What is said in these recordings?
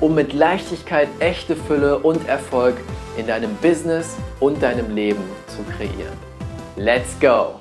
um mit Leichtigkeit echte Fülle und Erfolg in deinem Business und deinem Leben zu kreieren. Let's go!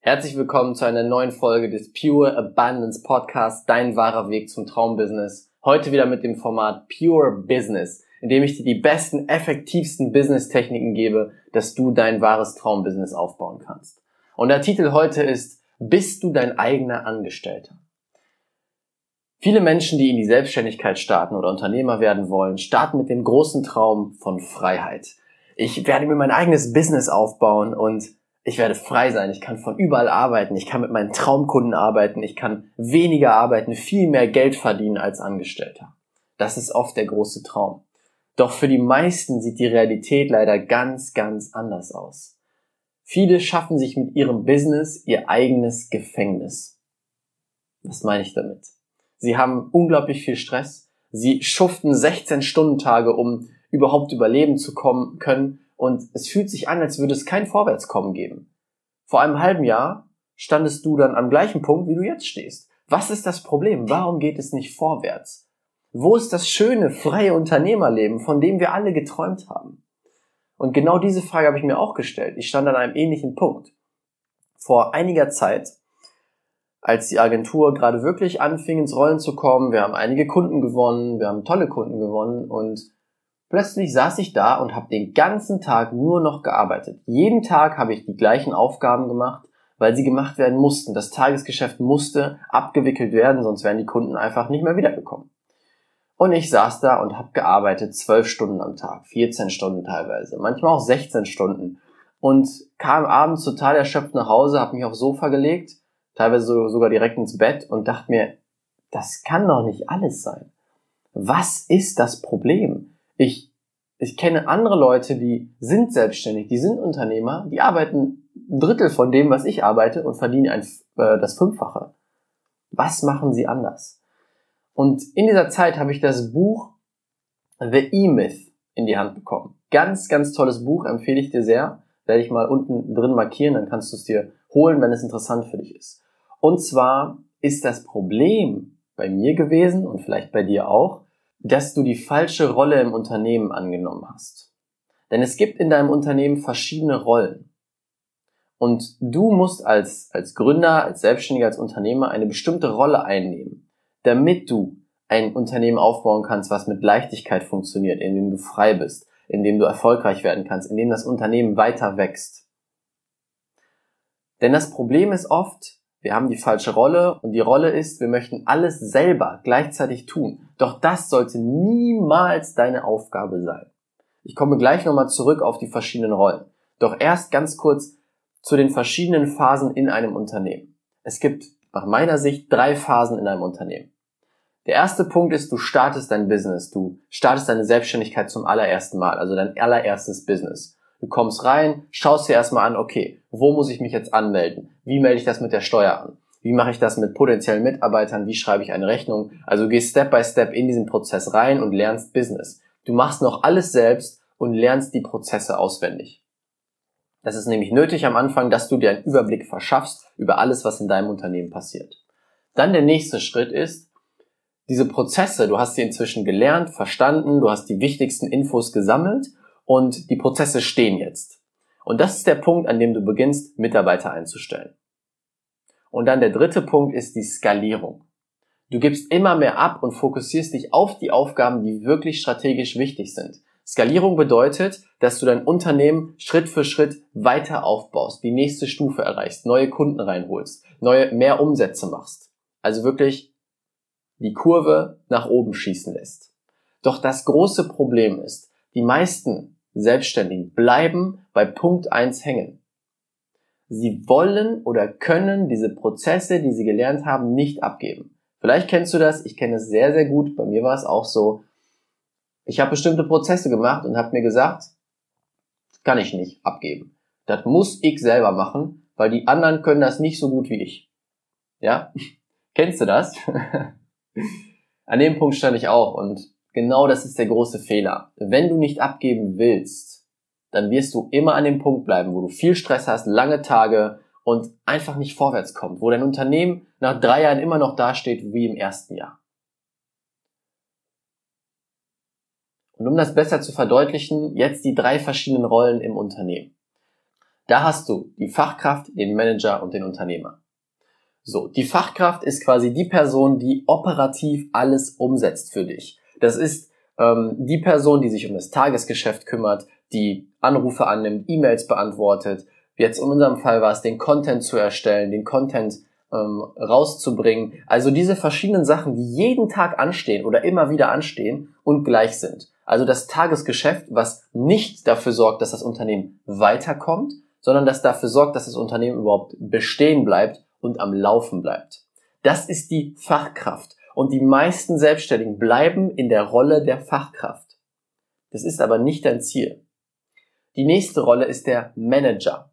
Herzlich willkommen zu einer neuen Folge des Pure Abundance Podcasts, dein wahrer Weg zum Traumbusiness. Heute wieder mit dem Format Pure Business, in dem ich dir die besten, effektivsten Business-Techniken gebe, dass du dein wahres Traumbusiness aufbauen kannst. Und der Titel heute ist, bist du dein eigener Angestellter? Viele Menschen, die in die Selbstständigkeit starten oder Unternehmer werden wollen, starten mit dem großen Traum von Freiheit. Ich werde mir mein eigenes Business aufbauen und ich werde frei sein. Ich kann von überall arbeiten. Ich kann mit meinen Traumkunden arbeiten. Ich kann weniger arbeiten, viel mehr Geld verdienen als Angestellter. Das ist oft der große Traum. Doch für die meisten sieht die Realität leider ganz, ganz anders aus. Viele schaffen sich mit ihrem Business ihr eigenes Gefängnis. Was meine ich damit? Sie haben unglaublich viel Stress. Sie schuften 16 Stunden Tage, um überhaupt überleben zu kommen können. Und es fühlt sich an, als würde es kein Vorwärtskommen geben. Vor einem halben Jahr standest du dann am gleichen Punkt, wie du jetzt stehst. Was ist das Problem? Warum geht es nicht vorwärts? Wo ist das schöne, freie Unternehmerleben, von dem wir alle geträumt haben? Und genau diese Frage habe ich mir auch gestellt. Ich stand an einem ähnlichen Punkt. Vor einiger Zeit als die Agentur gerade wirklich anfing ins Rollen zu kommen. Wir haben einige Kunden gewonnen, wir haben tolle Kunden gewonnen und plötzlich saß ich da und habe den ganzen Tag nur noch gearbeitet. Jeden Tag habe ich die gleichen Aufgaben gemacht, weil sie gemacht werden mussten. Das Tagesgeschäft musste abgewickelt werden, sonst wären die Kunden einfach nicht mehr wiedergekommen. Und ich saß da und habe gearbeitet, zwölf Stunden am Tag, 14 Stunden teilweise, manchmal auch 16 Stunden. Und kam abends total erschöpft nach Hause, habe mich aufs Sofa gelegt teilweise sogar direkt ins Bett und dachte mir, das kann doch nicht alles sein. Was ist das Problem? Ich, ich kenne andere Leute, die sind selbstständig, die sind Unternehmer, die arbeiten ein Drittel von dem, was ich arbeite und verdienen ein, äh, das Fünffache. Was machen sie anders? Und in dieser Zeit habe ich das Buch The E-Myth in die Hand bekommen. Ganz, ganz tolles Buch, empfehle ich dir sehr. Werde ich mal unten drin markieren, dann kannst du es dir holen, wenn es interessant für dich ist. Und zwar ist das Problem bei mir gewesen und vielleicht bei dir auch, dass du die falsche Rolle im Unternehmen angenommen hast. Denn es gibt in deinem Unternehmen verschiedene Rollen. Und du musst als, als Gründer, als Selbstständiger, als Unternehmer eine bestimmte Rolle einnehmen, damit du ein Unternehmen aufbauen kannst, was mit Leichtigkeit funktioniert, in dem du frei bist, in dem du erfolgreich werden kannst, in dem das Unternehmen weiter wächst. Denn das Problem ist oft, wir haben die falsche Rolle und die Rolle ist, wir möchten alles selber gleichzeitig tun. Doch das sollte niemals deine Aufgabe sein. Ich komme gleich nochmal zurück auf die verschiedenen Rollen. Doch erst ganz kurz zu den verschiedenen Phasen in einem Unternehmen. Es gibt nach meiner Sicht drei Phasen in einem Unternehmen. Der erste Punkt ist, du startest dein Business, du startest deine Selbstständigkeit zum allerersten Mal, also dein allererstes Business. Du kommst rein, schaust dir erstmal an, okay, wo muss ich mich jetzt anmelden? Wie melde ich das mit der Steuer an? Wie mache ich das mit potenziellen Mitarbeitern? Wie schreibe ich eine Rechnung? Also gehst Step by Step in diesen Prozess rein und lernst Business. Du machst noch alles selbst und lernst die Prozesse auswendig. Das ist nämlich nötig am Anfang, dass du dir einen Überblick verschaffst über alles, was in deinem Unternehmen passiert. Dann der nächste Schritt ist, diese Prozesse, du hast sie inzwischen gelernt, verstanden, du hast die wichtigsten Infos gesammelt und die Prozesse stehen jetzt. Und das ist der Punkt, an dem du beginnst, Mitarbeiter einzustellen. Und dann der dritte Punkt ist die Skalierung. Du gibst immer mehr ab und fokussierst dich auf die Aufgaben, die wirklich strategisch wichtig sind. Skalierung bedeutet, dass du dein Unternehmen Schritt für Schritt weiter aufbaust, die nächste Stufe erreichst, neue Kunden reinholst, neue, mehr Umsätze machst. Also wirklich die Kurve nach oben schießen lässt. Doch das große Problem ist, die meisten Selbstständigen bleiben bei Punkt eins hängen. Sie wollen oder können diese Prozesse, die sie gelernt haben, nicht abgeben. Vielleicht kennst du das, ich kenne es sehr, sehr gut, bei mir war es auch so. Ich habe bestimmte Prozesse gemacht und habe mir gesagt, kann ich nicht abgeben. Das muss ich selber machen, weil die anderen können das nicht so gut wie ich. Ja? Kennst du das? An dem Punkt stand ich auch und genau das ist der große Fehler. Wenn du nicht abgeben willst, dann wirst du immer an dem Punkt bleiben, wo du viel Stress hast, lange Tage und einfach nicht vorwärts kommt, wo dein Unternehmen nach drei Jahren immer noch dasteht wie im ersten Jahr. Und um das besser zu verdeutlichen, jetzt die drei verschiedenen Rollen im Unternehmen. Da hast du die Fachkraft, den Manager und den Unternehmer. So, die Fachkraft ist quasi die Person, die operativ alles umsetzt für dich. Das ist ähm, die Person, die sich um das Tagesgeschäft kümmert, die Anrufe annimmt, E-Mails beantwortet. Jetzt in unserem Fall war es, den Content zu erstellen, den Content ähm, rauszubringen. Also diese verschiedenen Sachen, die jeden Tag anstehen oder immer wieder anstehen und gleich sind. Also das Tagesgeschäft, was nicht dafür sorgt, dass das Unternehmen weiterkommt, sondern das dafür sorgt, dass das Unternehmen überhaupt bestehen bleibt und am Laufen bleibt. Das ist die Fachkraft. Und die meisten Selbstständigen bleiben in der Rolle der Fachkraft. Das ist aber nicht dein Ziel. Die nächste Rolle ist der Manager.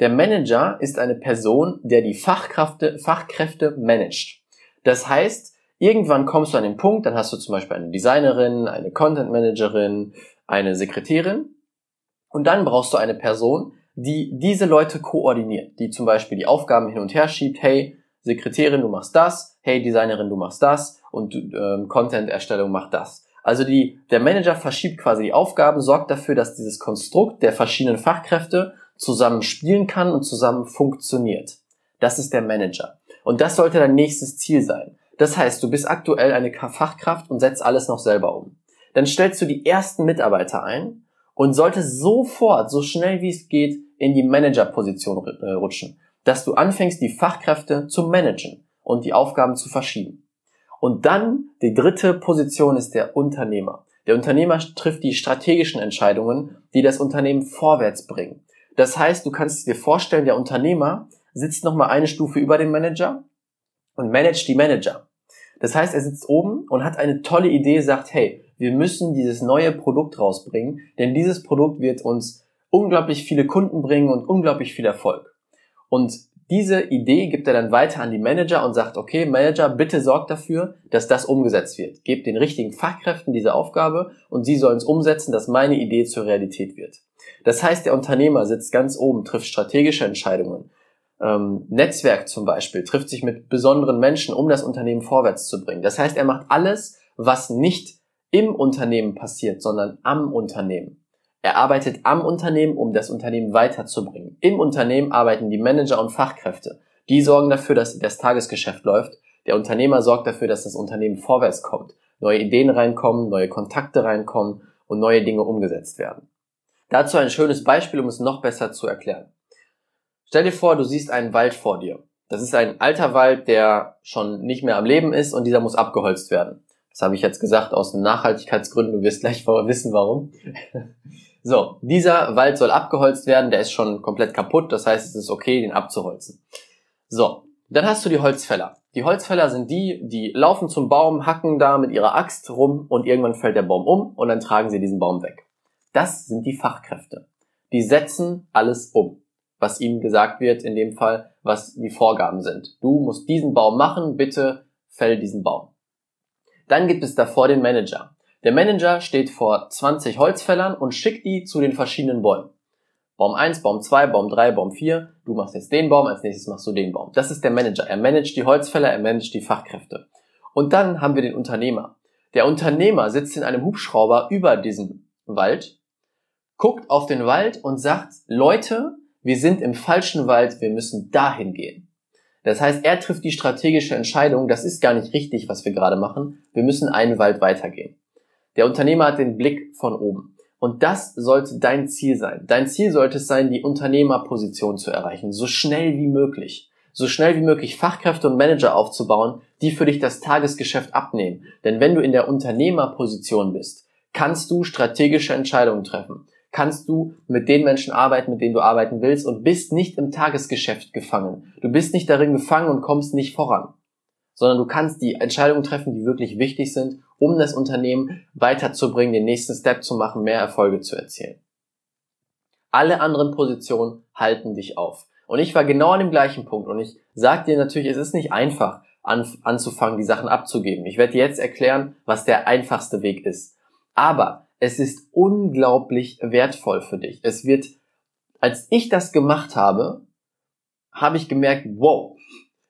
Der Manager ist eine Person, der die Fachkräfte, Fachkräfte managt. Das heißt, irgendwann kommst du an den Punkt, dann hast du zum Beispiel eine Designerin, eine Content Managerin, eine Sekretärin und dann brauchst du eine Person, die diese Leute koordiniert, die zum Beispiel die Aufgaben hin und her schiebt, hey, Sekretärin, du machst das, hey, Designerin, du machst das und ähm, Content-Erstellung macht das. Also die, der Manager verschiebt quasi die Aufgaben, sorgt dafür, dass dieses Konstrukt der verschiedenen Fachkräfte zusammen spielen kann und zusammen funktioniert. Das ist der Manager. Und das sollte dein nächstes Ziel sein. Das heißt, du bist aktuell eine Fachkraft und setzt alles noch selber um. Dann stellst du die ersten Mitarbeiter ein und sollte sofort, so schnell wie es geht, in die Managerposition äh, rutschen, dass du anfängst, die Fachkräfte zu managen und die Aufgaben zu verschieben. Und dann die dritte Position ist der Unternehmer. Der Unternehmer trifft die strategischen Entscheidungen, die das Unternehmen vorwärts bringen. Das heißt, du kannst dir vorstellen, der Unternehmer sitzt nochmal eine Stufe über dem Manager und managt die Manager. Das heißt, er sitzt oben und hat eine tolle Idee, sagt, hey, wir müssen dieses neue Produkt rausbringen, denn dieses Produkt wird uns unglaublich viele Kunden bringen und unglaublich viel Erfolg. Und diese Idee gibt er dann weiter an die Manager und sagt, okay, Manager, bitte sorgt dafür, dass das umgesetzt wird. Gebt den richtigen Fachkräften diese Aufgabe und sie sollen es umsetzen, dass meine Idee zur Realität wird. Das heißt, der Unternehmer sitzt ganz oben, trifft strategische Entscheidungen. Ähm, Netzwerk zum Beispiel trifft sich mit besonderen Menschen, um das Unternehmen vorwärts zu bringen. Das heißt, er macht alles, was nicht im Unternehmen passiert, sondern am Unternehmen. Er arbeitet am Unternehmen, um das Unternehmen weiterzubringen. Im Unternehmen arbeiten die Manager und Fachkräfte. Die sorgen dafür, dass das Tagesgeschäft läuft. Der Unternehmer sorgt dafür, dass das Unternehmen vorwärts kommt. Neue Ideen reinkommen, neue Kontakte reinkommen und neue Dinge umgesetzt werden. Dazu ein schönes Beispiel, um es noch besser zu erklären. Stell dir vor, du siehst einen Wald vor dir. Das ist ein alter Wald, der schon nicht mehr am Leben ist und dieser muss abgeholzt werden. Das habe ich jetzt gesagt aus Nachhaltigkeitsgründen. Du wirst gleich wissen, warum. So, dieser Wald soll abgeholzt werden. Der ist schon komplett kaputt. Das heißt, es ist okay, den abzuholzen. So, dann hast du die Holzfäller. Die Holzfäller sind die, die laufen zum Baum, hacken da mit ihrer Axt rum und irgendwann fällt der Baum um und dann tragen sie diesen Baum weg. Das sind die Fachkräfte. Die setzen alles um, was ihnen gesagt wird, in dem Fall, was die Vorgaben sind. Du musst diesen Baum machen, bitte fäll diesen Baum. Dann gibt es davor den Manager. Der Manager steht vor 20 Holzfällern und schickt die zu den verschiedenen Bäumen. Baum 1, Baum 2, Baum 3, Baum 4. Du machst jetzt den Baum, als nächstes machst du den Baum. Das ist der Manager. Er managt die Holzfäller, er managt die Fachkräfte. Und dann haben wir den Unternehmer. Der Unternehmer sitzt in einem Hubschrauber über diesem Wald, guckt auf den Wald und sagt, Leute, wir sind im falschen Wald, wir müssen dahin gehen. Das heißt, er trifft die strategische Entscheidung, das ist gar nicht richtig, was wir gerade machen, wir müssen einen Wald weitergehen. Der Unternehmer hat den Blick von oben. Und das sollte dein Ziel sein. Dein Ziel sollte es sein, die Unternehmerposition zu erreichen, so schnell wie möglich. So schnell wie möglich Fachkräfte und Manager aufzubauen, die für dich das Tagesgeschäft abnehmen. Denn wenn du in der Unternehmerposition bist, kannst du strategische Entscheidungen treffen kannst du mit den Menschen arbeiten, mit denen du arbeiten willst und bist nicht im Tagesgeschäft gefangen. Du bist nicht darin gefangen und kommst nicht voran. Sondern du kannst die Entscheidungen treffen, die wirklich wichtig sind, um das Unternehmen weiterzubringen, den nächsten Step zu machen, mehr Erfolge zu erzielen. Alle anderen Positionen halten dich auf. Und ich war genau an dem gleichen Punkt und ich sage dir natürlich, es ist nicht einfach, an, anzufangen, die Sachen abzugeben. Ich werde dir jetzt erklären, was der einfachste Weg ist. Aber es ist unglaublich wertvoll für dich. Es wird, als ich das gemacht habe, habe ich gemerkt, wow,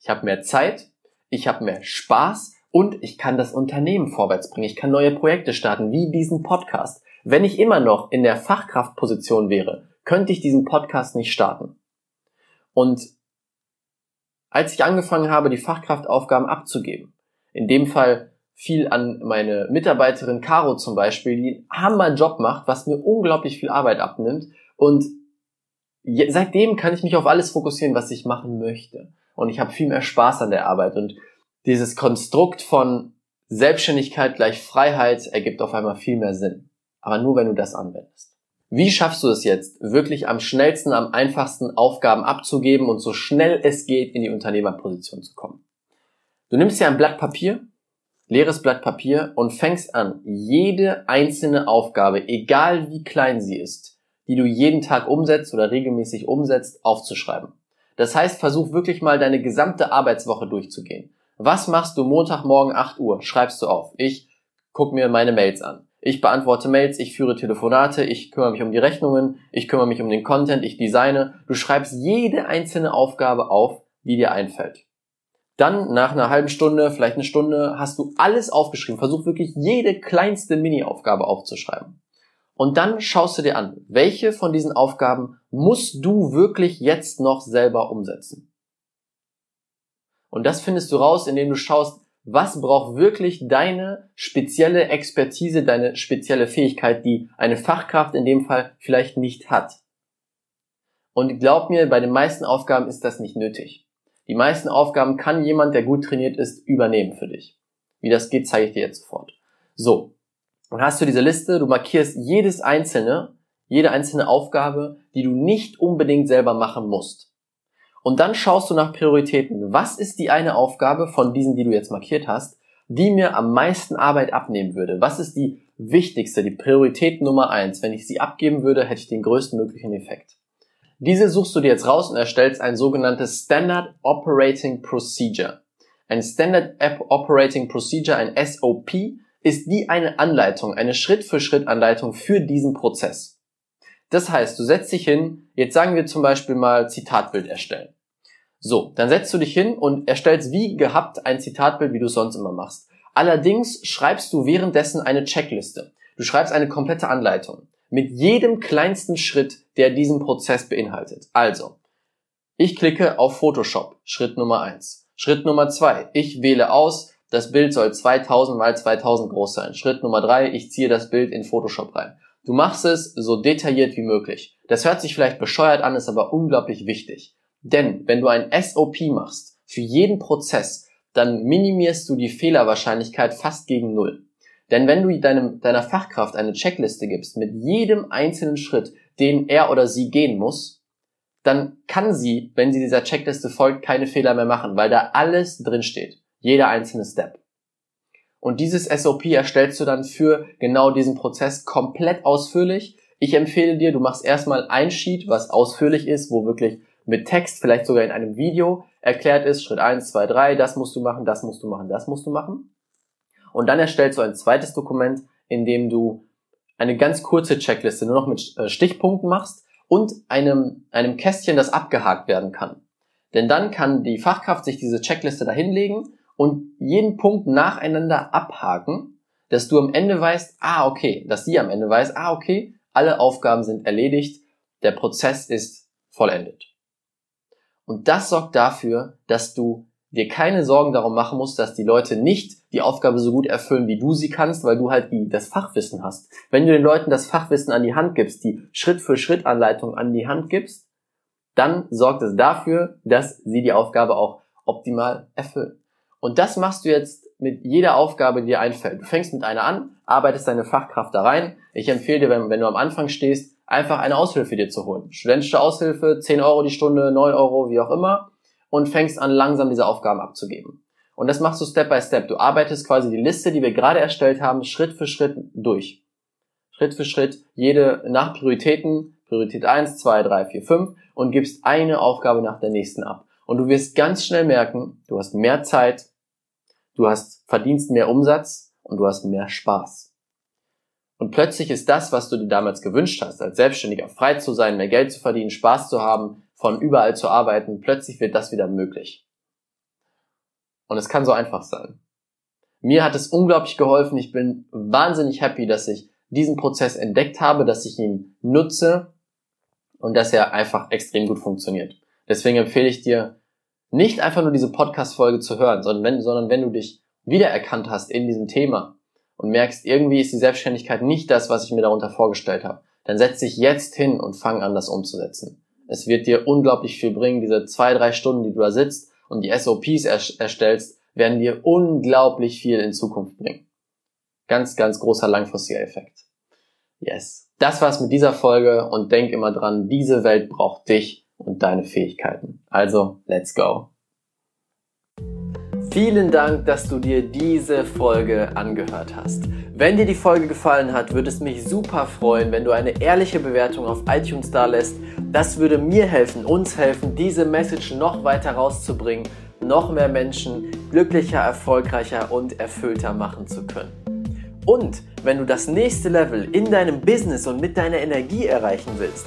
ich habe mehr Zeit, ich habe mehr Spaß und ich kann das Unternehmen vorwärts bringen. Ich kann neue Projekte starten, wie diesen Podcast. Wenn ich immer noch in der Fachkraftposition wäre, könnte ich diesen Podcast nicht starten. Und als ich angefangen habe, die Fachkraftaufgaben abzugeben, in dem Fall viel an meine Mitarbeiterin Caro zum Beispiel, die einen Hammer-Job macht, was mir unglaublich viel Arbeit abnimmt und seitdem kann ich mich auf alles fokussieren, was ich machen möchte. Und ich habe viel mehr Spaß an der Arbeit. Und dieses Konstrukt von Selbstständigkeit gleich Freiheit ergibt auf einmal viel mehr Sinn. Aber nur, wenn du das anwendest. Wie schaffst du es jetzt, wirklich am schnellsten, am einfachsten Aufgaben abzugeben und so schnell es geht in die Unternehmerposition zu kommen? Du nimmst dir ein Blatt Papier, leeres Blatt Papier und fängst an, jede einzelne Aufgabe, egal wie klein sie ist, die du jeden Tag umsetzt oder regelmäßig umsetzt, aufzuschreiben. Das heißt, versuch wirklich mal deine gesamte Arbeitswoche durchzugehen. Was machst du Montagmorgen 8 Uhr? Schreibst du auf. Ich guck mir meine Mails an. Ich beantworte Mails, ich führe Telefonate, ich kümmere mich um die Rechnungen, ich kümmere mich um den Content, ich designe. Du schreibst jede einzelne Aufgabe auf, die dir einfällt. Dann nach einer halben Stunde, vielleicht eine Stunde, hast du alles aufgeschrieben. Versuch wirklich jede kleinste Mini-Aufgabe aufzuschreiben. Und dann schaust du dir an, welche von diesen Aufgaben musst du wirklich jetzt noch selber umsetzen. Und das findest du raus, indem du schaust, was braucht wirklich deine spezielle Expertise, deine spezielle Fähigkeit, die eine Fachkraft in dem Fall vielleicht nicht hat. Und glaub mir, bei den meisten Aufgaben ist das nicht nötig. Die meisten Aufgaben kann jemand, der gut trainiert ist, übernehmen für dich. Wie das geht, zeige ich dir jetzt sofort. So. Dann hast du diese Liste, du markierst jedes einzelne, jede einzelne Aufgabe, die du nicht unbedingt selber machen musst. Und dann schaust du nach Prioritäten. Was ist die eine Aufgabe von diesen, die du jetzt markiert hast, die mir am meisten Arbeit abnehmen würde? Was ist die wichtigste, die Priorität Nummer eins? Wenn ich sie abgeben würde, hätte ich den größten möglichen Effekt. Diese suchst du dir jetzt raus und erstellst ein sogenanntes Standard Operating Procedure. Ein Standard Operating Procedure, ein SOP, ist die eine Anleitung, eine Schritt-für-Schritt-Anleitung für diesen Prozess. Das heißt, du setzt dich hin, jetzt sagen wir zum Beispiel mal Zitatbild erstellen. So, dann setzt du dich hin und erstellst wie gehabt ein Zitatbild, wie du es sonst immer machst. Allerdings schreibst du währenddessen eine Checkliste. Du schreibst eine komplette Anleitung mit jedem kleinsten Schritt, der diesen Prozess beinhaltet. Also, ich klicke auf Photoshop, Schritt Nummer eins. Schritt Nummer zwei, ich wähle aus, das Bild soll 2000 mal 2000 groß sein. Schritt Nummer drei, ich ziehe das Bild in Photoshop rein. Du machst es so detailliert wie möglich. Das hört sich vielleicht bescheuert an, ist aber unglaublich wichtig. Denn wenn du ein SOP machst für jeden Prozess, dann minimierst du die Fehlerwahrscheinlichkeit fast gegen Null. Denn wenn du deinem, deiner Fachkraft eine Checkliste gibst mit jedem einzelnen Schritt, den er oder sie gehen muss, dann kann sie, wenn sie dieser Checkliste folgt, keine Fehler mehr machen, weil da alles drin steht. Jeder einzelne Step. Und dieses SOP erstellst du dann für genau diesen Prozess komplett ausführlich. Ich empfehle dir, du machst erstmal ein Sheet, was ausführlich ist, wo wirklich mit Text, vielleicht sogar in einem Video erklärt ist, Schritt 1, 2, 3, das musst du machen, das musst du machen, das musst du machen. Und dann erstellst du ein zweites Dokument, in dem du eine ganz kurze Checkliste nur noch mit äh, Stichpunkten machst und einem, einem Kästchen, das abgehakt werden kann. Denn dann kann die Fachkraft sich diese Checkliste dahinlegen und jeden Punkt nacheinander abhaken, dass du am Ende weißt, ah, okay, dass sie am Ende weiß, ah, okay, alle Aufgaben sind erledigt, der Prozess ist vollendet. Und das sorgt dafür, dass du dir keine Sorgen darum machen musst, dass die Leute nicht die Aufgabe so gut erfüllen, wie du sie kannst, weil du halt die, das Fachwissen hast. Wenn du den Leuten das Fachwissen an die Hand gibst, die Schritt-für-Schritt-Anleitung an die Hand gibst, dann sorgt es dafür, dass sie die Aufgabe auch optimal erfüllen. Und das machst du jetzt mit jeder Aufgabe, die dir einfällt. Du fängst mit einer an, arbeitest deine Fachkraft da rein. Ich empfehle dir, wenn, wenn du am Anfang stehst, einfach eine Aushilfe dir zu holen. Studentische Aushilfe, 10 Euro die Stunde, 9 Euro, wie auch immer. Und fängst an, langsam diese Aufgaben abzugeben. Und das machst du Step by Step. Du arbeitest quasi die Liste, die wir gerade erstellt haben, Schritt für Schritt durch. Schritt für Schritt, jede nach Prioritäten, Priorität 1, 2, 3, 4, 5 und gibst eine Aufgabe nach der nächsten ab. Und du wirst ganz schnell merken, du hast mehr Zeit, du hast verdienst mehr Umsatz und du hast mehr Spaß. Und plötzlich ist das, was du dir damals gewünscht hast, als Selbstständiger frei zu sein, mehr Geld zu verdienen, Spaß zu haben, von überall zu arbeiten, plötzlich wird das wieder möglich. Und es kann so einfach sein. Mir hat es unglaublich geholfen. Ich bin wahnsinnig happy, dass ich diesen Prozess entdeckt habe, dass ich ihn nutze und dass er einfach extrem gut funktioniert. Deswegen empfehle ich dir, nicht einfach nur diese Podcast-Folge zu hören, sondern wenn, sondern wenn du dich wiedererkannt hast in diesem Thema und merkst, irgendwie ist die Selbstständigkeit nicht das, was ich mir darunter vorgestellt habe, dann setz dich jetzt hin und fang an, das umzusetzen. Es wird dir unglaublich viel bringen. Diese zwei, drei Stunden, die du da sitzt und die SOPs erstellst, werden dir unglaublich viel in Zukunft bringen. Ganz, ganz großer langfristiger Effekt. Yes. Das war's mit dieser Folge und denk immer dran, diese Welt braucht dich und deine Fähigkeiten. Also, let's go. Vielen Dank, dass du dir diese Folge angehört hast. Wenn dir die Folge gefallen hat, würde es mich super freuen, wenn du eine ehrliche Bewertung auf iTunes da lässt. Das würde mir helfen, uns helfen, diese Message noch weiter rauszubringen, noch mehr Menschen glücklicher, erfolgreicher und erfüllter machen zu können. Und wenn du das nächste Level in deinem Business und mit deiner Energie erreichen willst,